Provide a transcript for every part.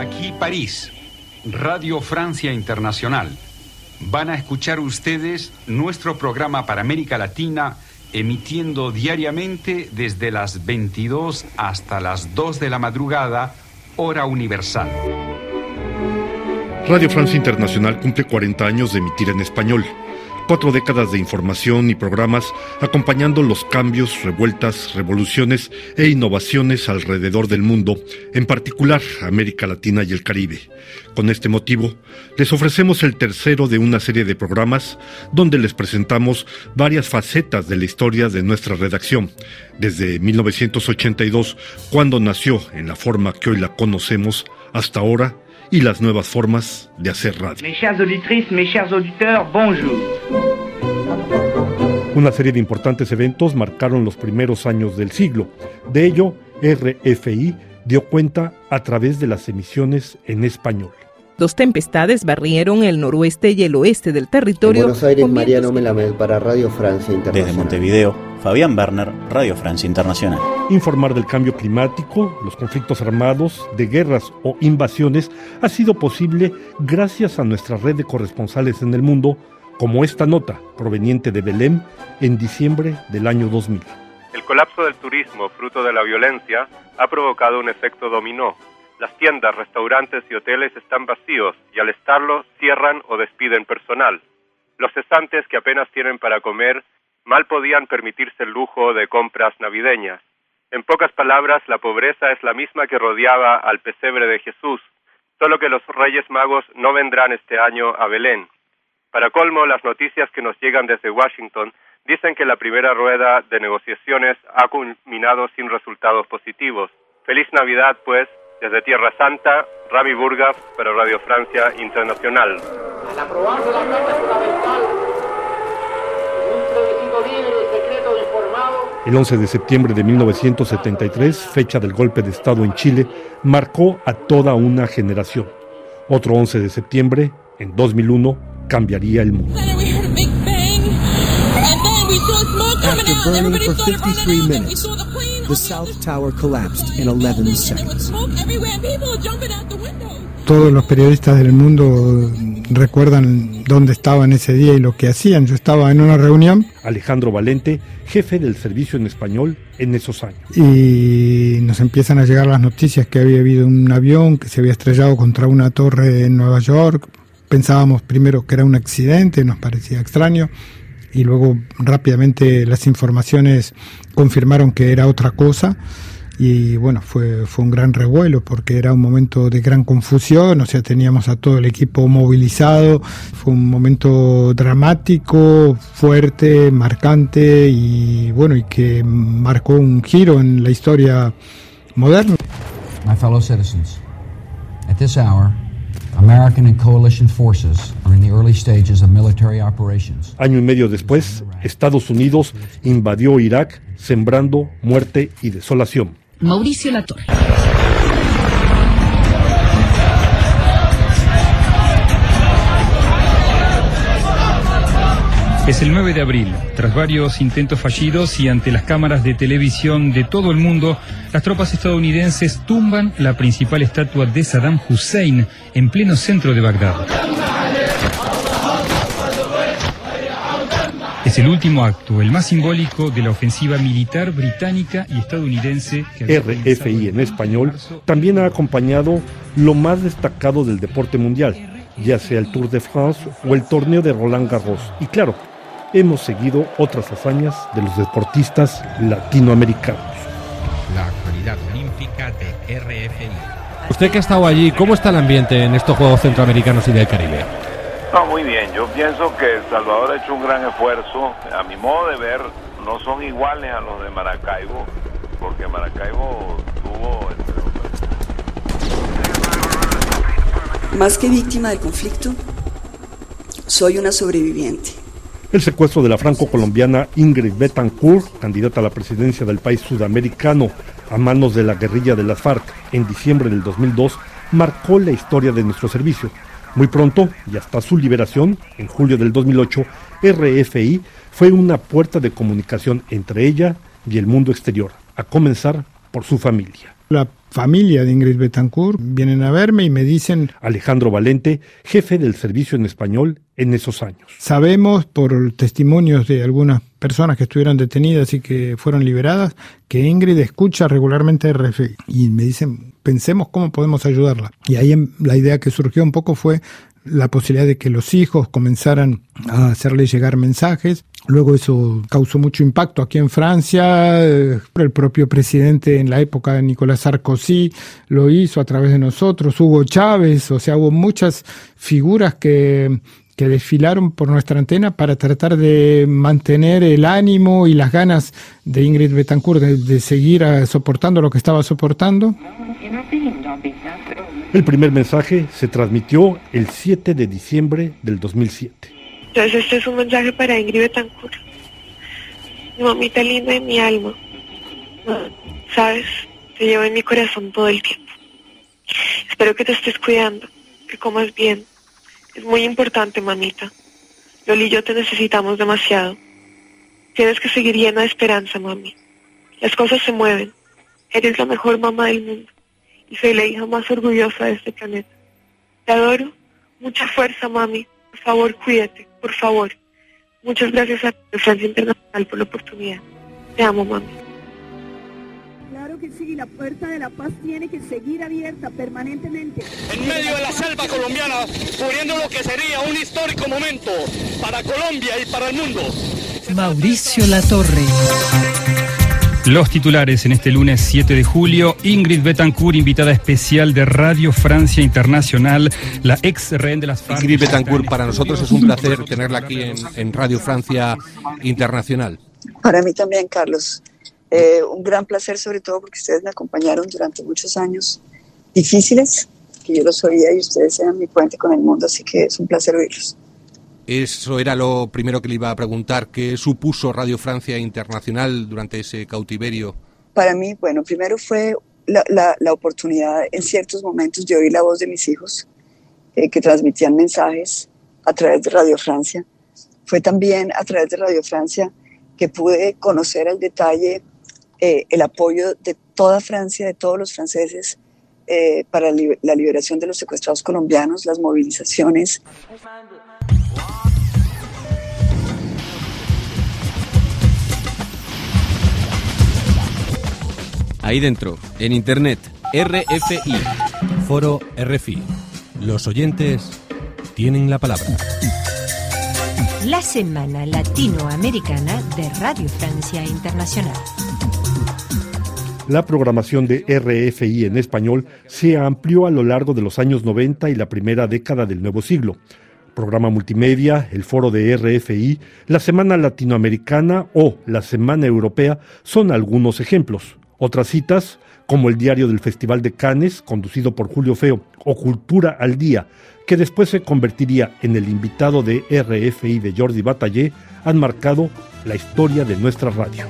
Aquí París, Radio Francia Internacional. Van a escuchar ustedes nuestro programa para América Latina emitiendo diariamente desde las 22 hasta las 2 de la madrugada, hora universal. Radio Francia Internacional cumple 40 años de emitir en español. Cuatro décadas de información y programas acompañando los cambios, revueltas, revoluciones e innovaciones alrededor del mundo, en particular América Latina y el Caribe. Con este motivo, les ofrecemos el tercero de una serie de programas donde les presentamos varias facetas de la historia de nuestra redacción, desde 1982, cuando nació en la forma que hoy la conocemos, hasta ahora, y las nuevas formas de hacer radio. Mes chères auditrices, mes chers auditeurs, bonjour. Una serie de importantes eventos marcaron los primeros años del siglo. De ello, RFI dio cuenta a través de las emisiones en español. Dos tempestades barrieron el noroeste y el oeste del territorio. En Buenos Aires, Mariano Melamed para Radio Francia Internacional. Desde Montevideo, Fabián Werner, Radio Francia Internacional. Informar del cambio climático, los conflictos armados, de guerras o invasiones ha sido posible gracias a nuestra red de corresponsales en el mundo, como esta nota proveniente de Belém en diciembre del año 2000. El colapso del turismo, fruto de la violencia, ha provocado un efecto dominó. Las tiendas, restaurantes y hoteles están vacíos y al estarlo cierran o despiden personal. Los cesantes que apenas tienen para comer mal podían permitirse el lujo de compras navideñas. En pocas palabras, la pobreza es la misma que rodeaba al pesebre de Jesús, solo que los Reyes Magos no vendrán este año a Belén. Para colmo, las noticias que nos llegan desde Washington dicen que la primera rueda de negociaciones ha culminado sin resultados positivos. Feliz Navidad, pues, desde Tierra Santa, Rami Burgas para Radio Francia Internacional. El 11 de septiembre de 1973, fecha del golpe de Estado en Chile, marcó a toda una generación. Otro 11 de septiembre, en 2001, cambiaría el mundo. And we heard a big bang, and then we saw smoke coming After out, and burning everybody for started 53 running out, and we minutes, saw the plane the on South Tower collapsed in 11 There was seconds. smoke everywhere, and people were jumping out the windows. Todos los periodistas del mundo recuerdan dónde estaban ese día y lo que hacían. Yo estaba en una reunión Alejandro Valente, jefe del servicio en español en esos años. y nos empiezan a llegar las noticias que había habido un avión que se había estrellado contra una torre en Nueva York. Pensábamos primero que era un accidente, nos parecía extraño, y luego rápidamente las informaciones confirmaron que era otra cosa. Y bueno, fue, fue un gran revuelo porque era un momento de gran confusión, o sea, teníamos a todo el equipo movilizado, fue un momento dramático, fuerte, marcante y bueno, y que marcó un giro en la historia moderna. My fellow citizens, at this hour, American and coalition forces are in the early stages of military operations. Año y medio después, Estados Unidos invadió Irak, sembrando muerte y desolación. Mauricio Latorre. Es el 9 de abril. Tras varios intentos fallidos y ante las cámaras de televisión de todo el mundo, las tropas estadounidenses tumban la principal estatua de Saddam Hussein en pleno centro de Bagdad. Es el último acto, el más simbólico de la ofensiva militar británica y estadounidense que RFI en español también ha acompañado lo más destacado del deporte mundial, ya sea el Tour de France o el torneo de Roland Garros. Y claro, hemos seguido otras hazañas de los deportistas latinoamericanos. La actualidad olímpica de RFI. Usted que ha estado allí, ¿cómo está el ambiente en estos Juegos Centroamericanos y del Caribe? No, muy bien. Yo pienso que El Salvador ha hecho un gran esfuerzo. A mi modo de ver, no son iguales a los de Maracaibo, porque Maracaibo tuvo Más que víctima del conflicto, soy una sobreviviente. El secuestro de la franco-colombiana Ingrid Betancourt, candidata a la presidencia del país sudamericano a manos de la guerrilla de las FARC en diciembre del 2002, marcó la historia de nuestro servicio. Muy pronto, y hasta su liberación, en julio del 2008, RFI fue una puerta de comunicación entre ella y el mundo exterior, a comenzar por su familia. La familia de Ingrid Betancourt vienen a verme y me dicen Alejandro Valente, jefe del servicio en español en esos años. Sabemos por testimonios de algunas personas que estuvieron detenidas y que fueron liberadas que Ingrid escucha regularmente RFI y me dicen pensemos cómo podemos ayudarla. Y ahí la idea que surgió un poco fue la posibilidad de que los hijos comenzaran a hacerle llegar mensajes. Luego eso causó mucho impacto aquí en Francia. El propio presidente en la época Nicolás Sarkozy lo hizo a través de nosotros. Hugo Chávez, o sea, hubo muchas figuras que que desfilaron por nuestra antena para tratar de mantener el ánimo y las ganas de Ingrid Betancourt de, seguir ah, soportando lo que estaba soportando. El primer mensaje se transmitió el 7 de diciembre del 2007. Entonces este es un mensaje para Ingrid Betancourt. Mi mamita linda de mi alma. Sabes, te llevo en mi corazón todo el tiempo. Espero que te estés cuidando, que comas bien es muy importante, mamita. Loli y yo te necesitamos demasiado. Tienes que seguir llena de esperanza, mami. Las cosas se mueven. Eres la mejor mamá del mundo. Y soy la hija más orgullosa de este planeta. Te adoro. Mucha fuerza, mami. Por favor, cuídate. Por favor. Muchas gracias a Francia Internacional por la oportunidad. Te amo, mami que sí, la puerta de la paz tiene que seguir abierta permanentemente. En medio de la selva colombiana, cubriendo lo que sería un histórico momento para Colombia y para el mundo. Mauricio Latorre. Los titulares en este lunes 7 de julio. Ingrid Betancourt, invitada especial de Radio Francia Internacional, la ex rehén de las FARC. Ingrid Betancourt, para nosotros es un placer tenerla aquí en, en Radio Francia Internacional. Para mí también, Carlos. Eh, un gran placer sobre todo porque ustedes me acompañaron durante muchos años difíciles, que yo los oía y ustedes eran mi puente con el mundo, así que es un placer oírlos. Eso era lo primero que le iba a preguntar. ¿Qué supuso Radio Francia Internacional durante ese cautiverio? Para mí, bueno, primero fue la, oportunidad en ciertos momentos de oír la voz de mis hijos eh, que transmitían mensajes a través de Radio Francia. Fue también a través de Radio Francia que pude conocer al detalle eh, el apoyo de toda Francia, de todos los franceses, eh, para la liberación de los secuestrados colombianos, las movilizaciones. Ahí dentro, en Internet, RFI, foro RFI. Los oyentes tienen la palabra la Semana Latinoamericana de Radio Francia Internacional. La programación de RFI en español se amplió a lo largo de los años 90 y la primera década del nuevo siglo. Programa multimedia, el foro de RFI, la Semana Latinoamericana o la Semana Europea son algunos ejemplos. Otras citas, como el diario del Festival de Cannes, conducido por Julio Feo, o Cultura al Día, que después se convertiría en el invitado de RFI de Jordi Batallé, han marcado la historia de nuestra radio.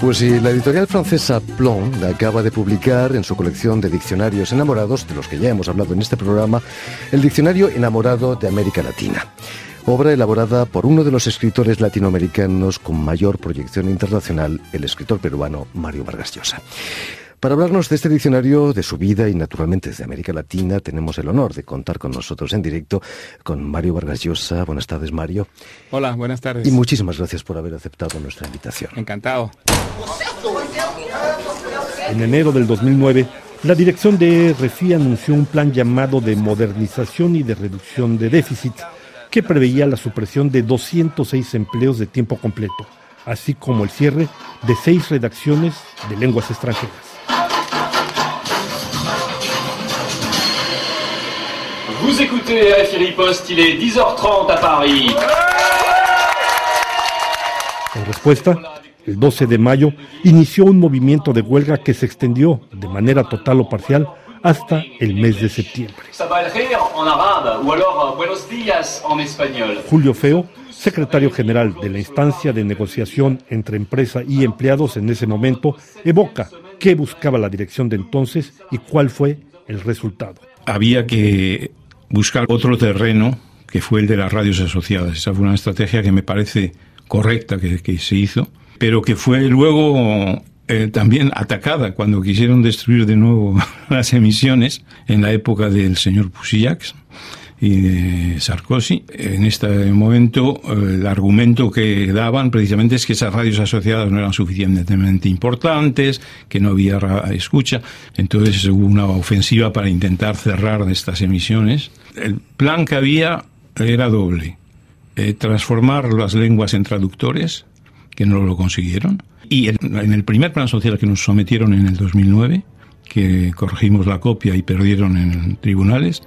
Pues si la editorial francesa Plon acaba de publicar en su colección de diccionarios enamorados, de los que ya hemos hablado en este programa, el Diccionario Enamorado de América Latina obra elaborada por uno de los escritores latinoamericanos con mayor proyección internacional, el escritor peruano Mario Vargas Llosa. Para hablarnos de este diccionario, de su vida y naturalmente desde América Latina, tenemos el honor de contar con nosotros en directo con Mario Vargas Llosa. Buenas tardes, Mario. Hola, buenas tardes. Y muchísimas gracias por haber aceptado nuestra invitación. Encantado. En enero del 2009, la dirección de RFI anunció un plan llamado de modernización y de reducción de déficit que preveía la supresión de 206 empleos de tiempo completo, así como el cierre de seis redacciones de lenguas extranjeras. Vous écoutez RFI Post, il est 10h30 à Paris. En respuesta, el 12 de mayo inició un movimiento de huelga que se extendió de manera total o parcial hasta el mes de septiembre. Julio Feo, secretario general de la instancia de negociación entre empresa y empleados en ese momento, evoca qué buscaba la dirección de entonces y cuál fue el resultado. Había que buscar otro terreno que fue el de las radios asociadas. Esa fue una estrategia que me parece correcta que, que se hizo, pero que fue luego eh, también atacada cuando quisieron destruir de nuevo las emisiones en la época del señor Pusillac y de Sarkozy. En este momento, eh, el argumento que daban precisamente es que esas radios asociadas no eran suficientemente importantes, que no había escucha. Entonces hubo una ofensiva para intentar cerrar estas emisiones. El plan que había era doble. Eh, transformar las lenguas en traductores, que no lo consiguieron. Y en el primer plan social que nos sometieron en el 2009, que corregimos la copia y perdieron en tribunales,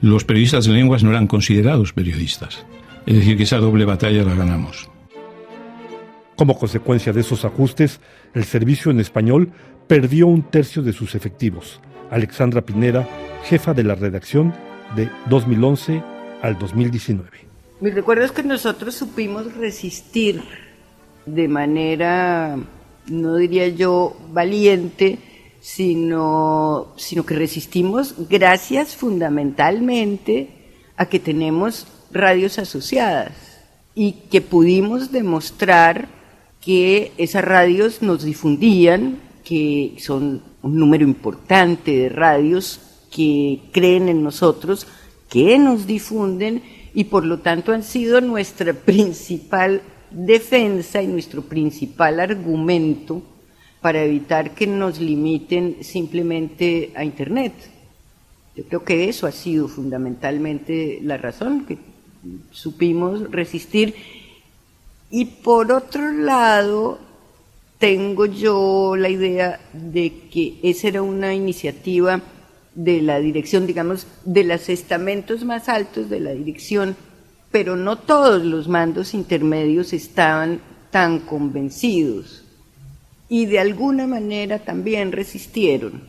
los periodistas de lenguas no eran considerados periodistas. Es decir, que esa doble batalla la ganamos. Como consecuencia de esos ajustes, el servicio en español perdió un tercio de sus efectivos. Alexandra Pinera, jefa de la redacción de 2011 al 2019. Mi recuerdo es que nosotros supimos resistir de manera, no diría yo, valiente, sino, sino que resistimos gracias fundamentalmente a que tenemos radios asociadas y que pudimos demostrar que esas radios nos difundían, que son un número importante de radios que creen en nosotros, que nos difunden y por lo tanto han sido nuestra principal defensa y nuestro principal argumento para evitar que nos limiten simplemente a Internet. Yo creo que eso ha sido fundamentalmente la razón, que supimos resistir. Y por otro lado, tengo yo la idea de que esa era una iniciativa de la dirección, digamos, de los estamentos más altos de la dirección, pero no todos los mandos intermedios estaban tan convencidos y de alguna manera también resistieron.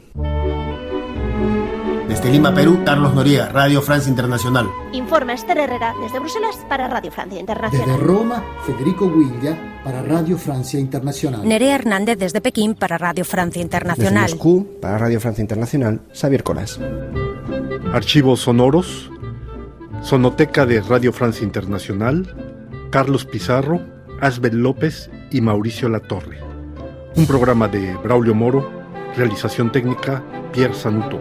Desde Lima, Perú, Carlos Noriega, Radio Francia Internacional. Informa Esther Herrera desde Bruselas para Radio Francia Internacional. Desde Roma, Federico Guilla para Radio Francia Internacional. Nerea Hernández desde Pekín para Radio Francia Internacional. Desde Moscú, para Radio Francia Internacional, Xavier Colas. Archivos sonoros, Sonoteca de Radio Francia Internacional, Carlos Pizarro, Asbel López y Mauricio Latorre. Un programa de Braulio Moro, realización técnica Pierre Sanuto.